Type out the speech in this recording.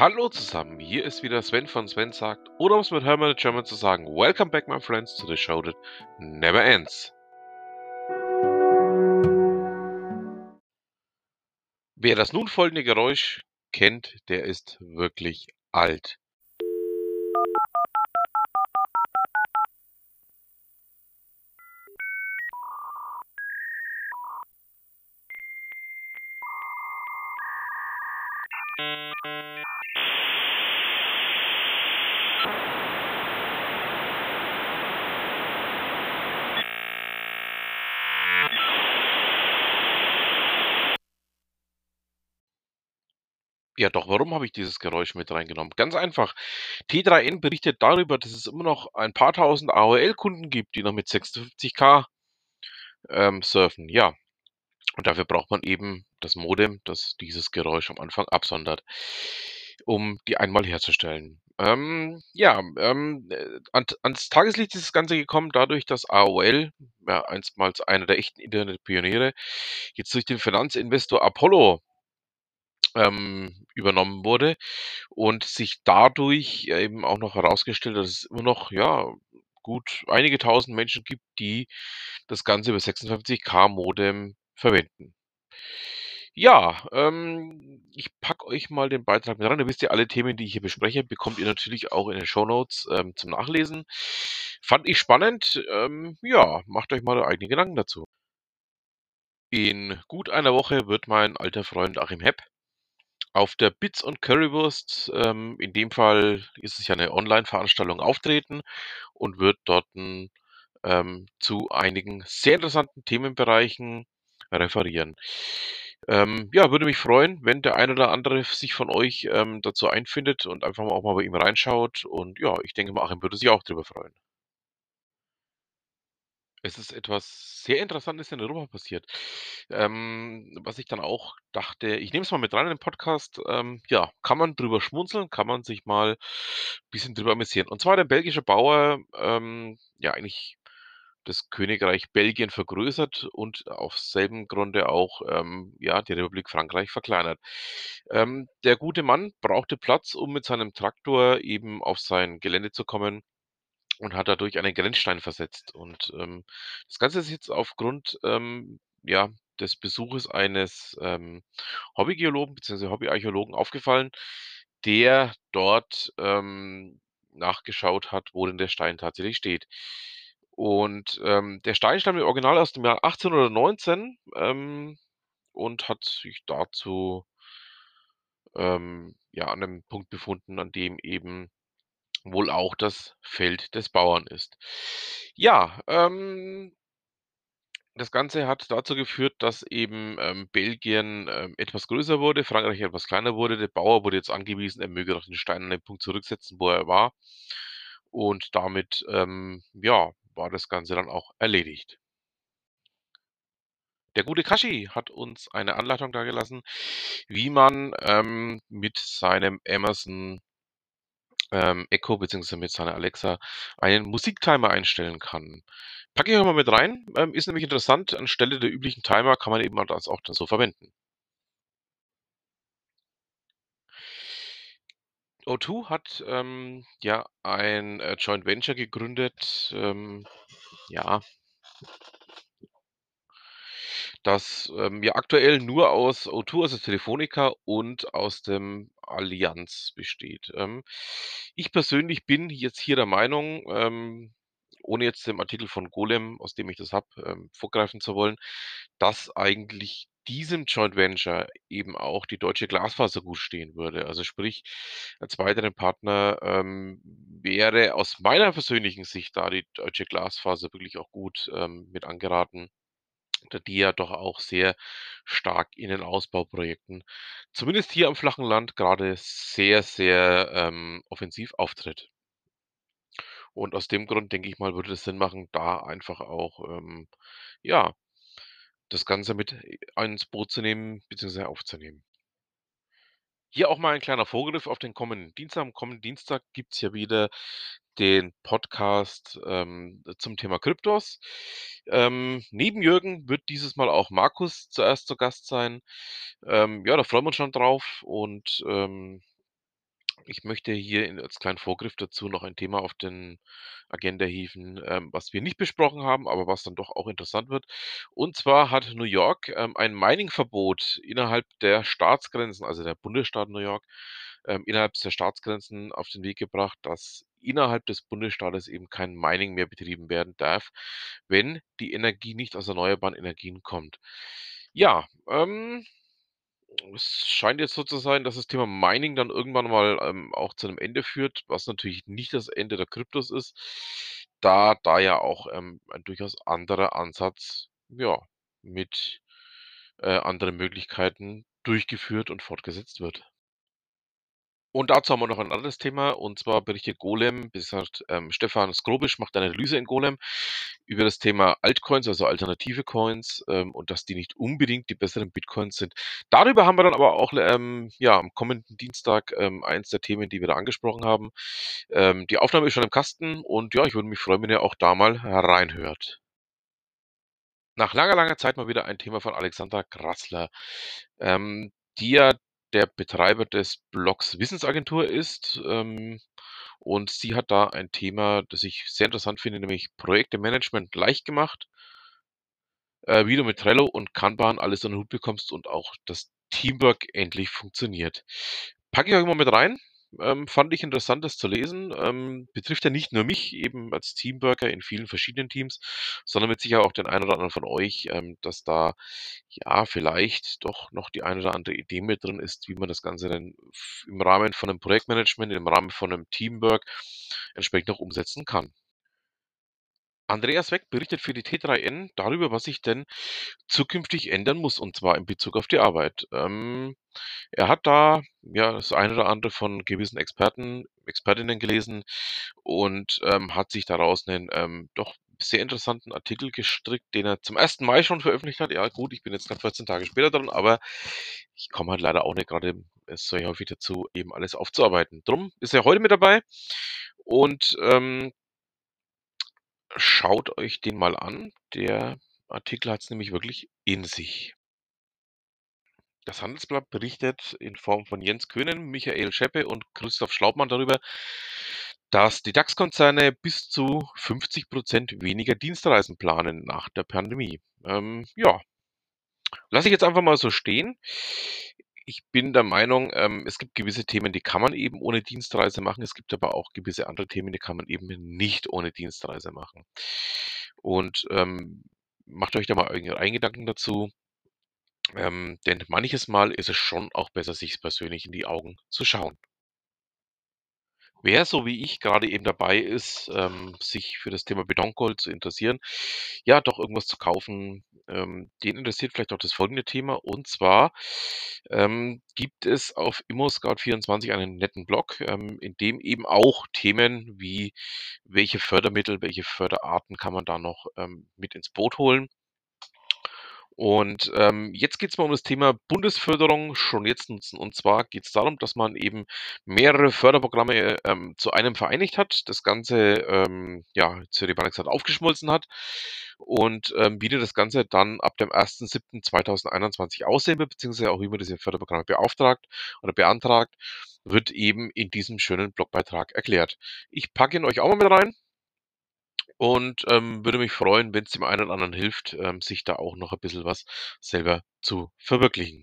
Hallo zusammen, hier ist wieder Sven von Sven sagt, oder um es mit Hermann German zu sagen, Welcome back my friends to the show that never ends. Wer das nun folgende Geräusch kennt, der ist wirklich alt. Ja, doch, warum habe ich dieses Geräusch mit reingenommen? Ganz einfach. T3N berichtet darüber, dass es immer noch ein paar tausend AOL-Kunden gibt, die noch mit 56K ähm, surfen. Ja, und dafür braucht man eben das Modem, das dieses Geräusch am Anfang absondert, um die einmal herzustellen. Ähm, ja, ähm, äh, an, ans Tageslicht ist das Ganze gekommen dadurch, dass AOL, ja, einstmals einer der echten Internetpioniere, jetzt durch den Finanzinvestor Apollo ähm, übernommen wurde und sich dadurch eben auch noch herausgestellt, dass es immer noch, ja, gut einige tausend Menschen gibt, die das Ganze über 56K-Modem verwenden. Ja, ähm, ich packe euch mal den Beitrag mit rein. Ihr wisst ja, alle Themen, die ich hier bespreche, bekommt ihr natürlich auch in den Shownotes ähm, zum Nachlesen. Fand ich spannend. Ähm, ja, macht euch mal eigene Gedanken dazu. In gut einer Woche wird mein alter Freund Achim Hepp auf der Bits und Currywurst, ähm, in dem Fall ist es ja eine Online-Veranstaltung, auftreten und wird dort ähm, zu einigen sehr interessanten Themenbereichen referieren. Ähm, ja, würde mich freuen, wenn der ein oder andere sich von euch ähm, dazu einfindet und einfach mal auch mal bei ihm reinschaut. Und ja, ich denke mal, Achim würde sich auch darüber freuen. Es ist etwas sehr Interessantes in Europa passiert. Ähm, was ich dann auch dachte, ich nehme es mal mit rein in den Podcast. Ähm, ja, kann man drüber schmunzeln, kann man sich mal ein bisschen drüber amüsieren. Und zwar der belgische Bauer, ähm, ja, eigentlich das Königreich Belgien vergrößert und auf selben Grunde auch ähm, ja, die Republik Frankreich verkleinert. Ähm, der gute Mann brauchte Platz, um mit seinem Traktor eben auf sein Gelände zu kommen und hat dadurch einen Grenzstein versetzt. Und ähm, das Ganze ist jetzt aufgrund ähm, ja, des Besuches eines ähm, Hobbygeologen bzw. Hobbyarchäologen aufgefallen, der dort ähm, nachgeschaut hat, wo denn der Stein tatsächlich steht. Und ähm, der Stein stammt im Original aus dem Jahr 1819 ähm, und hat sich dazu ähm, ja, an einem Punkt befunden, an dem eben wohl auch das Feld des Bauern ist. Ja, ähm, das Ganze hat dazu geführt, dass eben ähm, Belgien ähm, etwas größer wurde, Frankreich etwas kleiner wurde. Der Bauer wurde jetzt angewiesen, er möge doch den Stein an den Punkt zurücksetzen, wo er war. Und damit, ähm, ja, war das Ganze dann auch erledigt. Der gute Kashi hat uns eine Anleitung dagelassen, wie man ähm, mit seinem Amazon ähm, Echo beziehungsweise mit seiner Alexa einen Musiktimer einstellen kann. Packe ich auch mal mit rein, ähm, ist nämlich interessant. Anstelle der üblichen Timer kann man eben das auch dann so verwenden. O2 hat ähm, ja ein äh, Joint Venture gegründet, ähm, ja, das ähm, ja aktuell nur aus O2, also Telefonica und aus dem Allianz besteht. Ähm, ich persönlich bin jetzt hier der Meinung, ähm, ohne jetzt dem Artikel von Golem, aus dem ich das habe, ähm, vorgreifen zu wollen, dass eigentlich diesem Joint Venture eben auch die Deutsche Glasfaser gut stehen würde. Also sprich, als weiteren Partner ähm, wäre aus meiner persönlichen Sicht da die Deutsche Glasfaser wirklich auch gut ähm, mit angeraten da die ja doch auch sehr stark in den Ausbauprojekten, zumindest hier am flachen Land, gerade sehr, sehr, ähm, offensiv auftritt. Und aus dem Grund, denke ich mal, würde es Sinn machen, da einfach auch, ähm, ja, das Ganze mit ins Boot zu nehmen beziehungsweise aufzunehmen. Hier auch mal ein kleiner Vorgriff auf den kommenden Dienstag. Am kommenden Dienstag gibt es ja wieder den Podcast ähm, zum Thema Kryptos. Ähm, neben Jürgen wird dieses Mal auch Markus zuerst zu Gast sein. Ähm, ja, da freuen wir uns schon drauf und ähm, Ich möchte hier in als kleinen Vorgriff dazu noch ein Thema auf den Agenda hieven, ähm, was wir nicht besprochen haben, aber was dann doch auch interessant wird. Und zwar hat New York, ähm, ein Mining-Verbot innerhalb der Staatsgrenzen, also der Bundesstaat New York, ähm, innerhalb der Staatsgrenzen auf den Weg gebracht, dass innerhalb des Bundesstaates eben kein Mining mehr betrieben werden darf, wenn die Energie nicht aus erneuerbaren Energien kommt. Ja, ähm es scheint jetzt so zu sein, dass das Thema Mining dann irgendwann mal, ähm, auch zu 'nem Ende führt, was natürlich nicht das Ende der Kryptos ist, da da ja auch, ähm, ein durchaus anderer Ansatz, ja, mit, äh, anderen Möglichkeiten durchgeführt und fortgesetzt wird. Und dazu haben wir noch ein anderes Thema, und zwar berichtet Golem, besser gesagt, ähm, Stefan Skrobisch macht eine Analyse in Golem über das Thema Altcoins, also alternative Coins, ähm, und dass die nicht unbedingt die besseren Bitcoins sind. Darüber haben wir dann aber auch, ähm, ja, am kommenden Dienstag, ähm, eins der Themen, die wir da angesprochen haben. Ähm, die Aufnahme ist schon im Kasten und ja, ich würde mich freuen, wenn ihr auch da mal reinhört. Nach langer, langer Zeit mal wieder ein Thema von Alexandra Grassler, ähm, die ja der Betreiber des Blogs Wissensagentur ist, ähm, und sie hat da ein Thema, das ich sehr interessant finde, nämlich Projektemanagement leicht gemacht äh, wie du mit Trello und Kanban alles unter 'n Hut bekommst und auch das Teamwork endlich funktioniert. Packe ich euch mal mit rein. Ähm, fand ich interessant, das zu lesen. Ähm, betrifft ja nicht nur mich eben als Teamworker in vielen verschiedenen Teams, sondern mit Sicherheit auch den einen oder anderen von euch, ähm, dass da, ja, vielleicht doch noch die eine oder andere Idee mit drin ist, wie man das Ganze denn f im Rahmen von 'nem Projektmanagement, im Rahmen von 'nem Teamwork entsprechend auch umsetzen kann. Andreas Weck berichtet für die T3N darüber, was sich denn zukünftig ändern muss, und zwar in Bezug auf die Arbeit. Ähm, er hat da, ja, das eine oder andere von gewissen Experten, Expertinnen gelesen und, ähm, hat sich daraus 'nen, ähm, doch sehr interessanten Artikel gestrickt, den er zum 1. Mai schon veröffentlicht hat. Ja gut, ich bin jetzt knapp 14 Tage später dran, aber ich komme halt leider auch nicht grade so häufig dazu, eben alles aufzuarbeiten. Drum ist er heute mit dabei und, ähm schaut euch den mal an. Der Artikel hat's nämlich wirklich in sich. Das Handelsblatt berichtet in Form von Jens Köhnen, Michael Scheppe und Christoph Schlaubmann darüber, dass die DAX-Konzerne bis zu 50% weniger Dienstreisen planen nach der Pandemie. Ähm, ja. Lasse ich jetzt einfach mal so stehen. Ich bin der Meinung, ähm, es gibt gewisse Themen, die kann man eben ohne Dienstreise machen. Es gibt aber auch gewisse andere Themen, die kann man eben nicht ohne Dienstreise machen. Und, ähm, macht euch da mal eure eigenen Gedanken dazu. Ähm, denn manches Mal ist es schon auch besser, sich persönlich in die Augen zu schauen. Wer so wie ich gerade eben dabei ist, ähm, sich für das Thema Betongold zu interessieren, ja, doch irgendwas zu kaufen, ähm, den interessiert vielleicht auch das folgende Thema. Und zwar, ähm, gibt es auf ImmoScout24 einen netten Blog, ähm, in dem eben auch Themen wie welche Fördermittel, welche Förderarten kann man da noch, ähm, mit ins Boot holen und, ähm, jetzt geht's mal um das Thema Bundesförderung schon jetzt nutzen. Und zwar geht's darum, dass man eben mehrere Förderprogramme, ähm, zu einem vereinigt hat. Das Ganze, ähm, ja, ich beinahe gesagt, aufgeschmolzen hat und, ähm, wie das Ganze dann ab dem 1.7.2021 aussehen wird, beziehungsweise auch wie man diese Förderprogramme beauftragt oder beantragt, wird eben in diesem schönen Blogbeitrag erklärt. Ich packe ihn euch auch mal mit rein und, ähm, würde mich freuen, wenn's dem einen oder anderen hilft, ähm, sich da auch noch 'n bisschen was selber zu verwirklichen.